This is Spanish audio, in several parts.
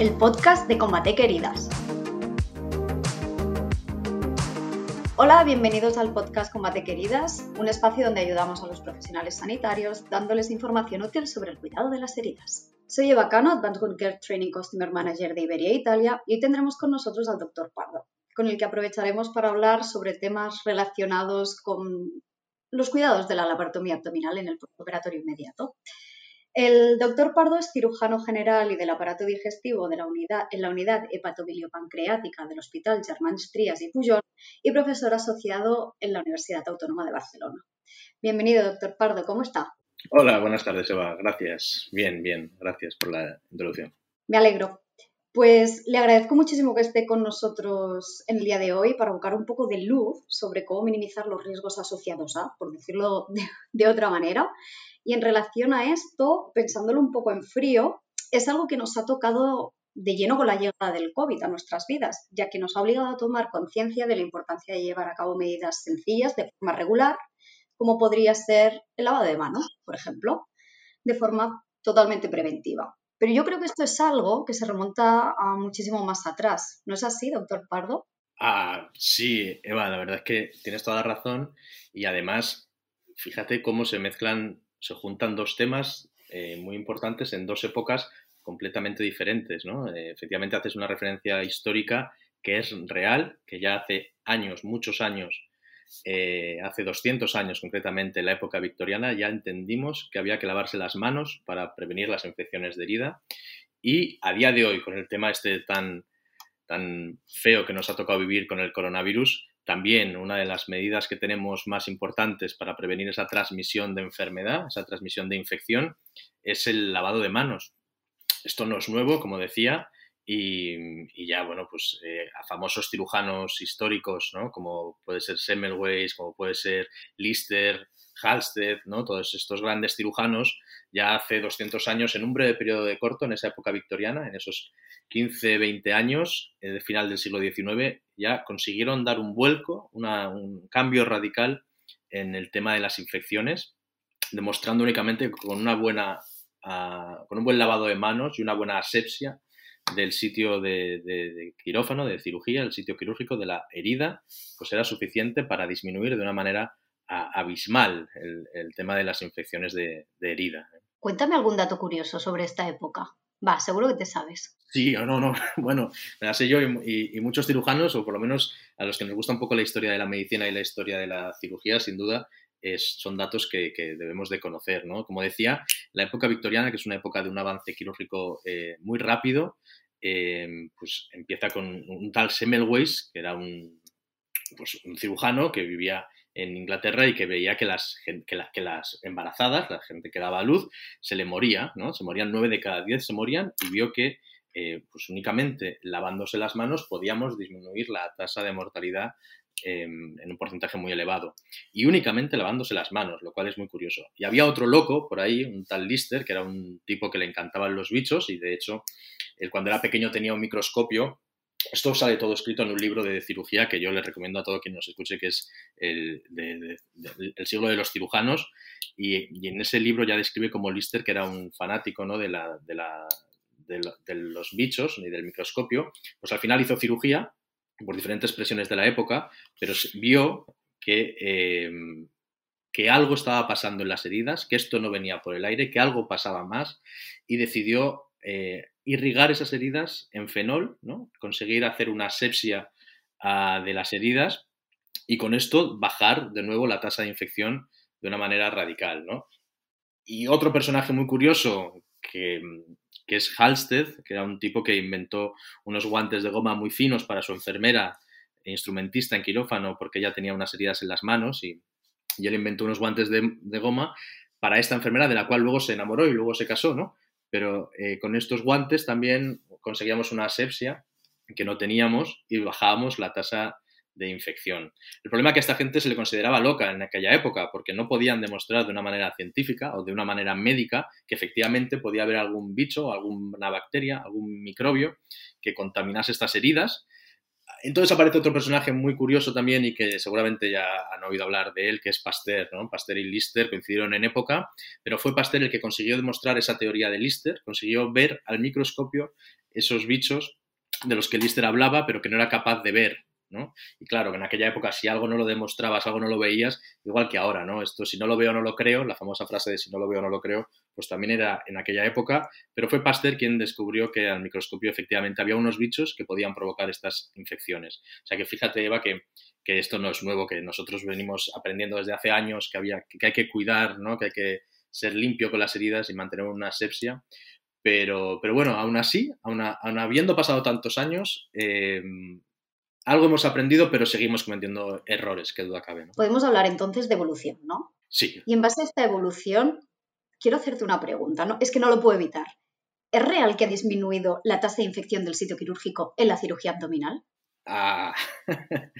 el podcast de Combate Queridas. Hola, bienvenidos al podcast Combate Queridas, un espacio donde ayudamos a los profesionales sanitarios dándoles información útil sobre el cuidado de las heridas. Soy Eva Cano, Advanced Wound Care Training Customer Manager de Iberia Italia y hoy tendremos con nosotros al Dr. Pardo, con el que aprovecharemos para hablar sobre temas relacionados con los cuidados de la laparotomía abdominal en el operatorio inmediato. El doctor Pardo es cirujano general y del aparato digestivo de la unidad, en la unidad hepatobiliopancreática del Hospital Germán Trías y Pujol y profesor asociado en la Universidad Autónoma de Barcelona. Bienvenido, doctor Pardo, ¿cómo está? Hola, buenas tardes, Eva. Gracias. Bien, bien. Gracias por la introducción. Me alegro. Pues le agradezco muchísimo que esté con nosotros en el día de hoy para buscar un poco de luz sobre cómo minimizar los riesgos asociados a, por decirlo de otra manera, y en relación a esto, pensándolo un poco en frío, es algo que nos ha tocado de lleno con la llegada del COVID a nuestras vidas, ya que nos ha obligado a tomar conciencia de la importancia de llevar a cabo medidas sencillas de forma regular, como podría ser el lavado de manos, por ejemplo, de forma totalmente preventiva. Pero yo creo que esto es algo que se remonta a muchísimo más atrás. ¿No es así, doctor Pardo? Ah, sí, Eva, la verdad es que tienes toda la razón y además, fíjate cómo se mezclan se juntan dos temas eh, muy importantes en dos épocas completamente diferentes. ¿no? Eh, efectivamente, haces una referencia histórica que es real, que ya hace años, muchos años, eh, hace 200 años concretamente, en la época victoriana, ya entendimos que había que lavarse las manos para prevenir las infecciones de herida. Y a día de hoy, con el tema este tan, tan feo que nos ha tocado vivir con el coronavirus, también una de las medidas que tenemos más importantes para prevenir esa transmisión de enfermedad, esa transmisión de infección, es el lavado de manos. Esto no es nuevo, como decía, y, ya, bueno, pues eh, a famosos cirujanos históricos, ¿no? Como puede ser Semmelweis, como puede ser Lister, Halsted, ¿no? Todos estos grandes cirujanos, ya hace 200 años, en un breve periodo de corto, en esa época victoriana, en esos 15, 20 años, eh, de final del siglo XIX, ya consiguieron dar un vuelco, un cambio radical en el tema de las infecciones, demostrando únicamente con una buena, ah, con un buen lavado de manos y una buena asepsia del sitio de, quirófano, de cirugía, el sitio quirúrgico de la herida, pues era suficiente para disminuir de una manera abismal el, tema de las infecciones de, de herida. Cuéntame algún dato curioso sobre esta época. Va, seguro que te sabes. Sí, o no, no. Bueno, me la sé yo y, muchos cirujanos, o por lo menos a los que nos gusta un poco la historia de la medicina y la historia de la cirugía, sin duda, es, son datos que, debemos de conocer, ¿no? Como decía, la época victoriana, que es una época de un avance quirúrgico eh, muy rápido, eh, pues empieza con un tal Semmelweis, que era un, pues, un cirujano que vivía en Inglaterra y que veía que las, que, las embarazadas, la gente que daba a luz, se le moría, ¿no? Se morían nueve de cada diez, se morían y vio que eh, pues únicamente lavándose las manos podíamos disminuir la tasa de mortalidad em, en un porcentaje muy elevado. Y únicamente lavándose las manos, lo cual es muy curioso. Y había otro loco por ahí, un tal Lister, que era un tipo que le encantaban los bichos y de hecho, él cuando era pequeño tenía un microscopio esto sale todo escrito en un libro de cirugía que yo le recomiendo a todo quien nos escuche, que es el, siglo de los cirujanos. Y, en ese libro ya describe como Lister, que era un fanático ¿no? de, la, de, los bichos y del microscopio, pues al final hizo cirugía por diferentes presiones de la época, pero vio que, em, que algo estaba pasando en las heridas, que esto no venía por el aire, que algo pasaba más y decidió eh, irrigar esas heridas en fenol, ¿no? conseguir hacer una asepsia ah, de las heridas y con esto bajar de nuevo la tasa de infección de una manera radical. ¿no? Y otro personaje muy curioso que, es Halsted, que era un tipo que inventó unos guantes de goma muy finos para su enfermera e instrumentista en quirófano porque ella tenía unas heridas en las manos y, y él inventó unos guantes de, de, goma para esta enfermera de la cual luego se enamoró y luego se casó, ¿no? Pero eh, con estos guantes también conseguíamos una asepsia que no teníamos y bajábamos la tasa de infección. El problema es que a esta gente se le consideraba loca en aquella época porque no podían demostrar de una manera científica o de una manera médica que efectivamente podía haber algún bicho, alguna bacteria, algún microbio que contaminase estas heridas entonces aparece otro personaje muy curioso también y que seguramente ya han oído hablar de él, que es Pasteur. ¿no? Pasteur y Lister coincidieron en época, pero fue Pasteur el que consiguió demostrar esa teoría de Lister, consiguió ver al microscopio esos bichos de los que Lister hablaba, pero que no era capaz de ver. ¿No? Y claro, en aquella época si algo no lo demostrabas, algo no lo veías, igual que ahora, ¿no? Esto si no lo veo no lo creo, la famosa frase de si no lo veo no lo creo, pues también era en aquella época, pero fue Pasteur quien descubrió que al microscopio efectivamente había unos bichos que podían provocar estas infecciones. O sea que fíjate, Eva, que, que esto no es nuevo, que nosotros venimos aprendiendo desde hace años que, había, que hay que cuidar, ¿no? Que hay que ser limpio con las heridas y mantener una asepsia. Pero, pero bueno, aún así, aún, habiendo pasado tantos años, eh, algo hemos aprendido, pero seguimos cometiendo errores, que duda cabe. Podemos hablar entonces de evolución, ¿no? Sí. Y en base a esta evolución, quiero hacerte una pregunta, ¿no? Es que no lo puedo evitar. ¿Es real que ha disminuido la tasa de infección del sitio quirúrgico en la cirugía abdominal? Ah,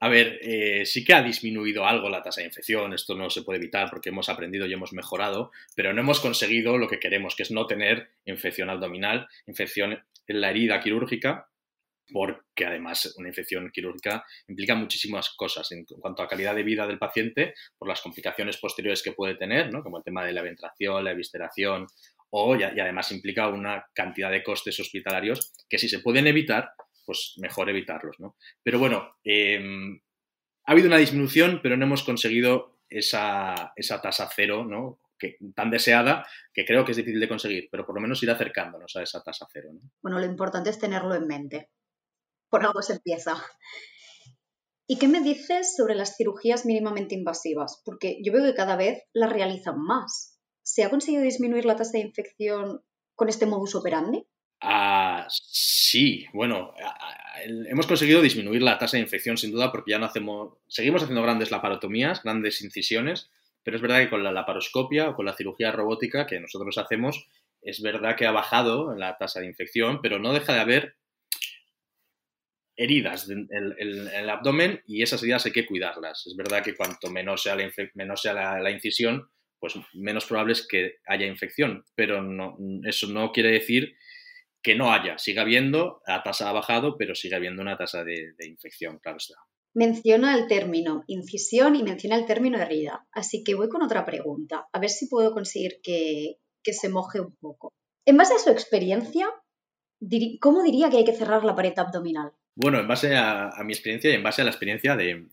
a ver, eh, sí que ha disminuido algo la tasa de infección, esto no se puede evitar porque hemos aprendido y hemos mejorado, pero no hemos conseguido lo que queremos, que es no tener infección abdominal, infección en la herida quirúrgica porque además una infección quirúrgica implica muchísimas cosas en cuanto a calidad de vida del paciente, por las complicaciones posteriores que puede tener, ¿no? como el tema de la ventración, la evisceración, o y, además implica una cantidad de costes hospitalarios que si se pueden evitar, pues mejor evitarlos. ¿no? Pero bueno, em, ha habido una disminución, pero no hemos conseguido esa, esa tasa cero, ¿no? Que, tan deseada que creo que es difícil de conseguir, pero por lo menos ir acercándonos a esa tasa cero. ¿no? Bueno, lo importante es tenerlo en mente por algo se empieza. ¿Y qué me dices sobre las cirugías mínimamente invasivas? Porque yo veo que cada vez las realizan más. ¿Se ha conseguido disminuir la tasa de infección con este modus operandi? Ah, sí, bueno, hemos conseguido disminuir la tasa de infección sin duda porque ya no hacemos, seguimos haciendo grandes laparotomías, grandes incisiones, pero es verdad que con la laparoscopia o con la cirugía robótica que nosotros hacemos, es verdad que ha bajado la tasa de infección, pero no deja de haber heridas en el, abdomen y esas heridas hay que cuidarlas. Es verdad que cuanto menos sea la, menos sea la, incisión, pues menos probable es que haya infección, pero eso no quiere decir que no haya. Sigue habiendo, la tasa ha bajado, pero sigue habiendo una tasa de, infección, claro está. Menciona el término incisión y menciona el término herida. Así que voy con otra pregunta, a ver si puedo conseguir que, que se moje un poco. En base a su experiencia, ¿cómo diría que hay que cerrar la pared abdominal? Bueno, en base a, mi experiencia y en base a la experiencia de,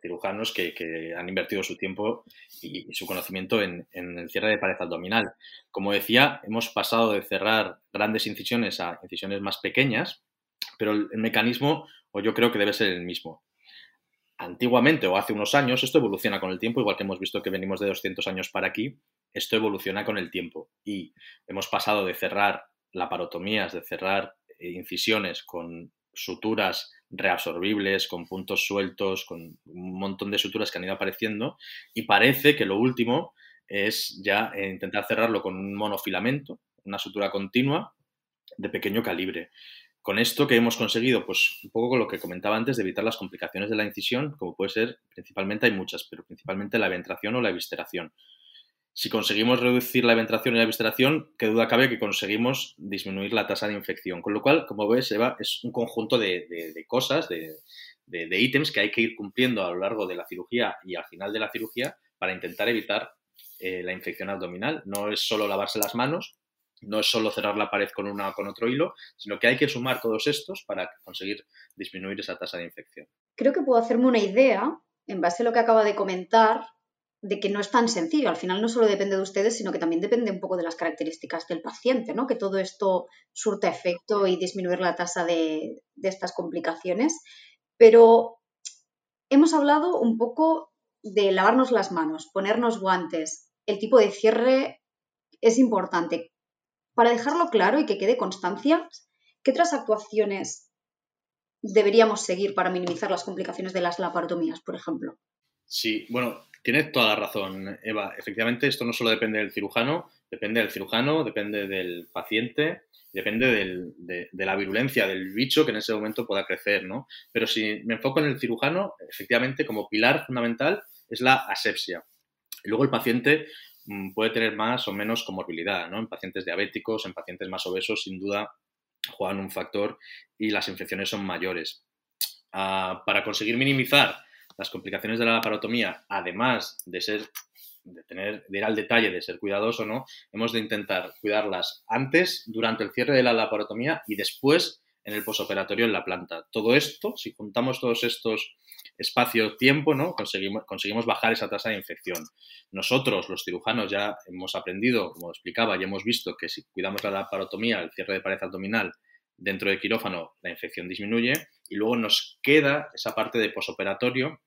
cirujanos que, han invertido su tiempo y, su conocimiento en, el cierre de pared abdominal. Como decía, hemos pasado de cerrar grandes incisiones a incisiones más pequeñas, pero el, mecanismo, o yo creo que debe ser el mismo. Antiguamente o hace unos años, esto evoluciona con el tiempo, igual que hemos visto que venimos de 200 años para aquí, esto evoluciona con el tiempo y hemos pasado de cerrar laparotomías, de cerrar incisiones con suturas reabsorbibles, con puntos sueltos, con un montón de suturas que han ido apareciendo y parece que lo último es ya eh, intentar cerrarlo con un monofilamento, una sutura continua de pequeño calibre. Con esto que hemos conseguido, pues un poco con lo que comentaba antes, de evitar las complicaciones de la incisión, como puede ser, principalmente hay muchas, pero principalmente la ventración o la evisceración si conseguimos reducir la ventración y la evisceración, qué duda cabe que conseguimos disminuir la tasa de infección. Con lo cual, como ves, Eva, es un conjunto de, cosas, de, ítems que hay que ir cumpliendo a lo largo de la cirugía y al final de la cirugía para intentar evitar eh, la infección abdominal. No es solo lavarse las manos, no es solo cerrar la pared con una o con otro hilo, sino que hay que sumar todos estos para conseguir disminuir esa tasa de infección. Creo que puedo hacerme una idea, en base a lo que acaba de comentar, de que no es tan sencillo. Al final no solo depende de ustedes, sino que también depende un poco de las características del paciente, ¿no? Que todo esto surta efecto y disminuir la tasa de, estas complicaciones. Pero hemos hablado un poco de lavarnos las manos, ponernos guantes. El tipo de cierre es importante. Para dejarlo claro y que quede constancia, ¿qué otras actuaciones deberíamos seguir para minimizar las complicaciones de las laparotomías, por ejemplo? Sí, bueno, Tienes toda la razón, Eva. Efectivamente, esto no solo depende del cirujano, depende del cirujano, depende del paciente, depende de, la virulencia del bicho que en ese momento pueda crecer, ¿no? Pero si me enfoco en el cirujano, efectivamente, como pilar fundamental es la asepsia. Luego el paciente mm, puede tener más o menos comorbilidad, ¿no? En pacientes diabéticos, en pacientes más obesos, sin duda juegan un factor y las infecciones son mayores. Ah, para conseguir minimizar las complicaciones de la laparotomía, además de ser de tener, de ir al detalle, de ser cuidadoso, ¿no? Hemos de intentar cuidarlas antes, durante el cierre de la laparotomía y después en el posoperatorio en la planta. Todo esto, si juntamos todos estos espacio-tiempo, ¿no? Conseguimos, conseguimos bajar esa tasa de infección. Nosotros, los cirujanos, ya hemos aprendido, como explicaba, y hemos visto que si cuidamos la laparotomía, el cierre de pared abdominal, dentro del quirófano, la infección disminuye y luego nos queda esa parte de posoperatorio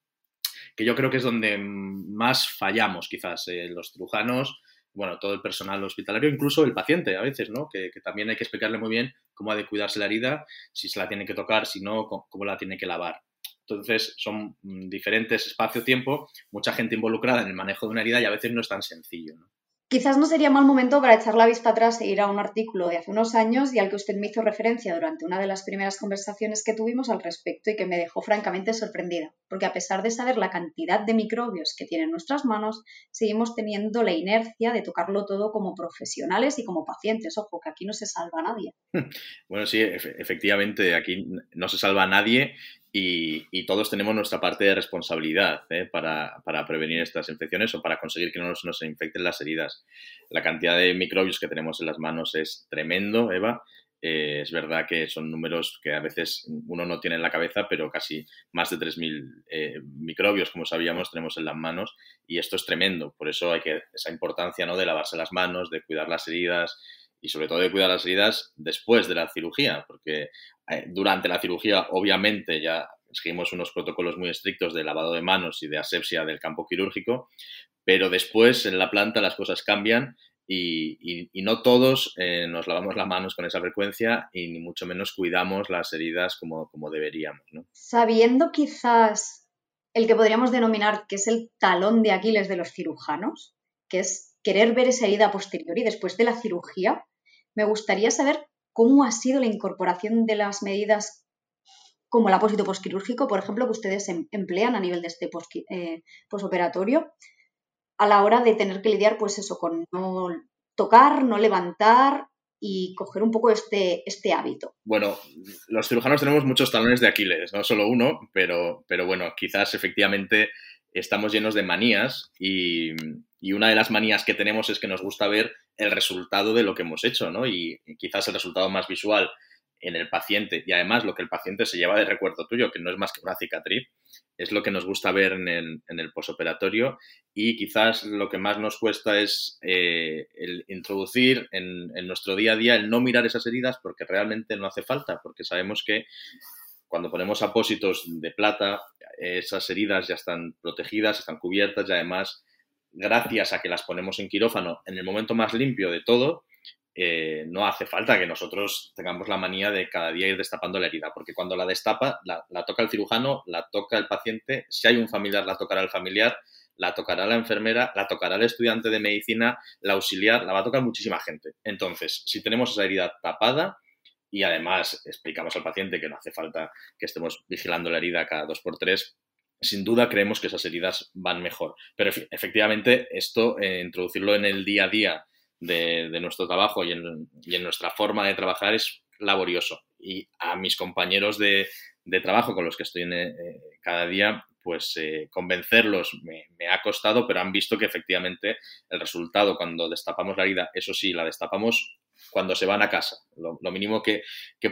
que yo creo que es donde más fallamos quizás eh, los cirujanos, bueno, todo el personal hospitalario, incluso el paciente a veces, ¿no? Que, que, también hay que explicarle muy bien cómo ha de cuidarse la herida, si se la tiene que tocar, si no, cómo la tiene que lavar. Entonces, son mm, diferentes espacio-tiempo, mucha gente involucrada en el manejo de una herida y a veces no es tan sencillo. ¿no? Quizás no sería mal momento para echar la vista atrás e ir a un artículo de hace unos años y al que usted me hizo referencia durante una de las primeras conversaciones que tuvimos al respecto y que me dejó francamente sorprendida, porque a pesar de saber la cantidad de microbios que tienen nuestras manos, seguimos teniendo la inercia de tocarlo todo como profesionales y como pacientes. Ojo, que aquí no se salva a nadie. Bueno, sí, efectivamente, aquí no se salva a nadie y, todos tenemos nuestra parte de responsabilidad ¿eh? para, prevenir estas infecciones o para conseguir que no nos, nos, infecten las heridas. La cantidad de microbios que tenemos en las manos es tremendo, Eva. Eh, es verdad que son números que a veces uno no tiene en la cabeza, pero casi más de 3.000 eh, microbios, como sabíamos, tenemos en las manos y esto es tremendo. Por eso hay que esa importancia ¿no? de lavarse las manos, de cuidar las heridas, y sobre todo de cuidar las heridas después de la cirugía, porque eh, durante la cirugía obviamente ya seguimos unos protocolos muy estrictos de lavado de manos y de asepsia del campo quirúrgico, pero después en la planta las cosas cambian y, no todos eh, nos lavamos las manos con esa frecuencia y ni mucho menos cuidamos las heridas como, como deberíamos. Sabiendo quizás el que podríamos denominar que es el talón de Aquiles de los cirujanos, que es querer ver esa herida posterior y después de la cirugía, me gustaría saber cómo ha sido la incorporación de las medidas como el apósito posquirúrgico, por ejemplo, que ustedes em, emplean a nivel de este eh, posoperatorio, a la hora de tener que lidiar, pues eso, con no tocar, no levantar y coger un poco este, este hábito. Bueno, los cirujanos tenemos muchos talones de Aquiles, no solo uno, pero, pero bueno, quizás efectivamente estamos llenos de manías y, y una de las manías que tenemos es que nos gusta ver el resultado de lo que hemos hecho, ¿no? Y quizás el resultado más visual en el paciente y además lo que el paciente se lleva de recuerdo tuyo, que no es más que una cicatriz, es lo que nos gusta ver en el, en el posoperatorio y quizás lo que más nos cuesta es eh, el introducir en, en, nuestro día a día el no mirar esas heridas porque realmente no hace falta, porque sabemos que cuando ponemos apósitos de plata, esas heridas ya están protegidas, están cubiertas y además gracias a que las ponemos en quirófano en el momento más limpio de todo, eh, no hace falta que nosotros tengamos la manía de cada día ir destapando la herida, porque cuando la destapa, la, toca el cirujano, la toca el paciente, si hay un familiar, la tocará el familiar, la tocará la enfermera, la tocará el estudiante de medicina, la auxiliar, la va a tocar muchísima gente. Entonces, si tenemos esa herida tapada y además explicamos al paciente que no hace falta que estemos vigilando la herida cada dos por tres, sin duda creemos que esas heridas van mejor. Pero efectivamente, esto, eh, introducirlo en el día a día de, nuestro trabajo y en, nuestra forma de trabajar es laborioso. Y a mis compañeros de, trabajo con los que estoy eh, cada día, pues eh, convencerlos me, me, ha costado, pero han visto que efectivamente el resultado cuando destapamos la herida, eso sí, la destapamos cuando se van a casa. Lo, mínimo que,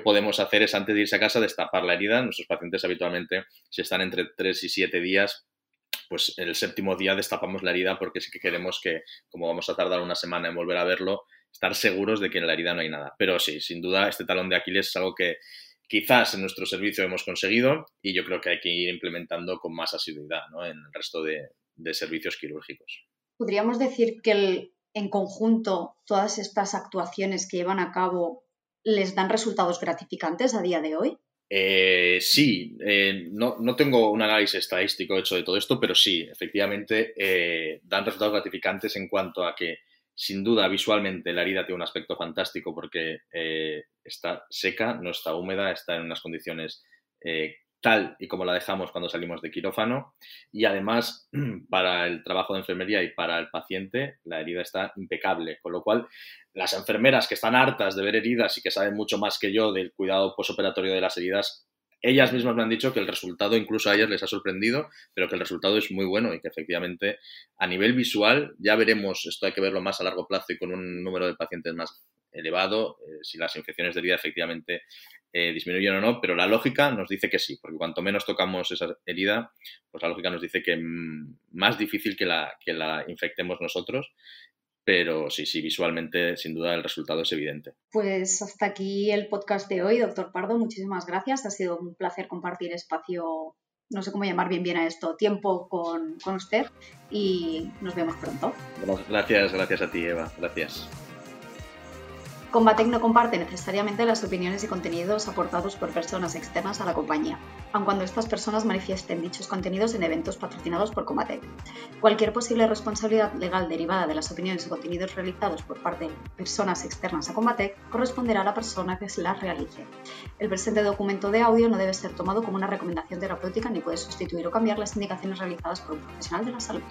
podemos hacer es antes de irse a casa destapar la herida. Nuestros pacientes habitualmente, si están entre 3 y 7 días, pues el séptimo día destapamos la herida porque sí que queremos que, como vamos a tardar una semana en volver a verlo, estar seguros de que en la herida no hay nada. Pero sí, sin duda, este talón de Aquiles es algo que quizás en nuestro servicio hemos conseguido y yo creo que hay que ir implementando con más asiduidad en el resto de servicios quirúrgicos. Podríamos decir que el, en conjunto todas estas actuaciones que llevan a cabo les dan resultados gratificantes a día de hoy? Eh, sí, eh, no, tengo un análisis estadístico hecho de todo esto, pero sí, efectivamente eh, dan resultados gratificantes en cuanto a que, sin duda, visualmente la herida tiene un aspecto fantástico porque está seca, no está húmeda, está en unas condiciones tal y como la dejamos cuando salimos de quirófano. Y además, para el trabajo de enfermería y para el paciente, la herida está impecable. Con lo cual, las enfermeras que están hartas de ver heridas y que saben mucho más que yo del cuidado posoperatorio de las heridas, ellas mismas me han dicho que el resultado incluso a ellas les ha sorprendido, pero que el resultado es muy bueno y que efectivamente a nivel visual ya veremos, esto hay que verlo más a largo plazo y con un número de pacientes más elevado, eh, si las infecciones de herida efectivamente eh, disminuyen o no, pero la lógica nos dice que sí, porque cuanto menos tocamos esa herida, pues la lógica nos dice que mm, más difícil que la, que la infectemos nosotros pero sí, sí, visualmente sin duda el resultado es evidente. Pues hasta aquí el podcast de hoy, doctor Pardo, muchísimas gracias, ha sido un placer compartir espacio, no sé cómo llamar bien bien a esto, tiempo con, con usted y nos vemos pronto. Gracias, gracias a ti, Eva, gracias. Combatec no comparte necesariamente las opiniones y contenidos aportados por personas externas a la compañía, aun cuando estas personas manifiesten dichos contenidos en eventos patrocinados por Combatec. Cualquier posible responsabilidad legal derivada de las opiniones y contenidos realizados por parte de personas externas a Combatec corresponderá a la persona que las realice. El presente documento de audio no debe ser tomado como una recomendación terapéutica ni puede sustituir o cambiar las indicaciones realizadas por un profesional de la salud.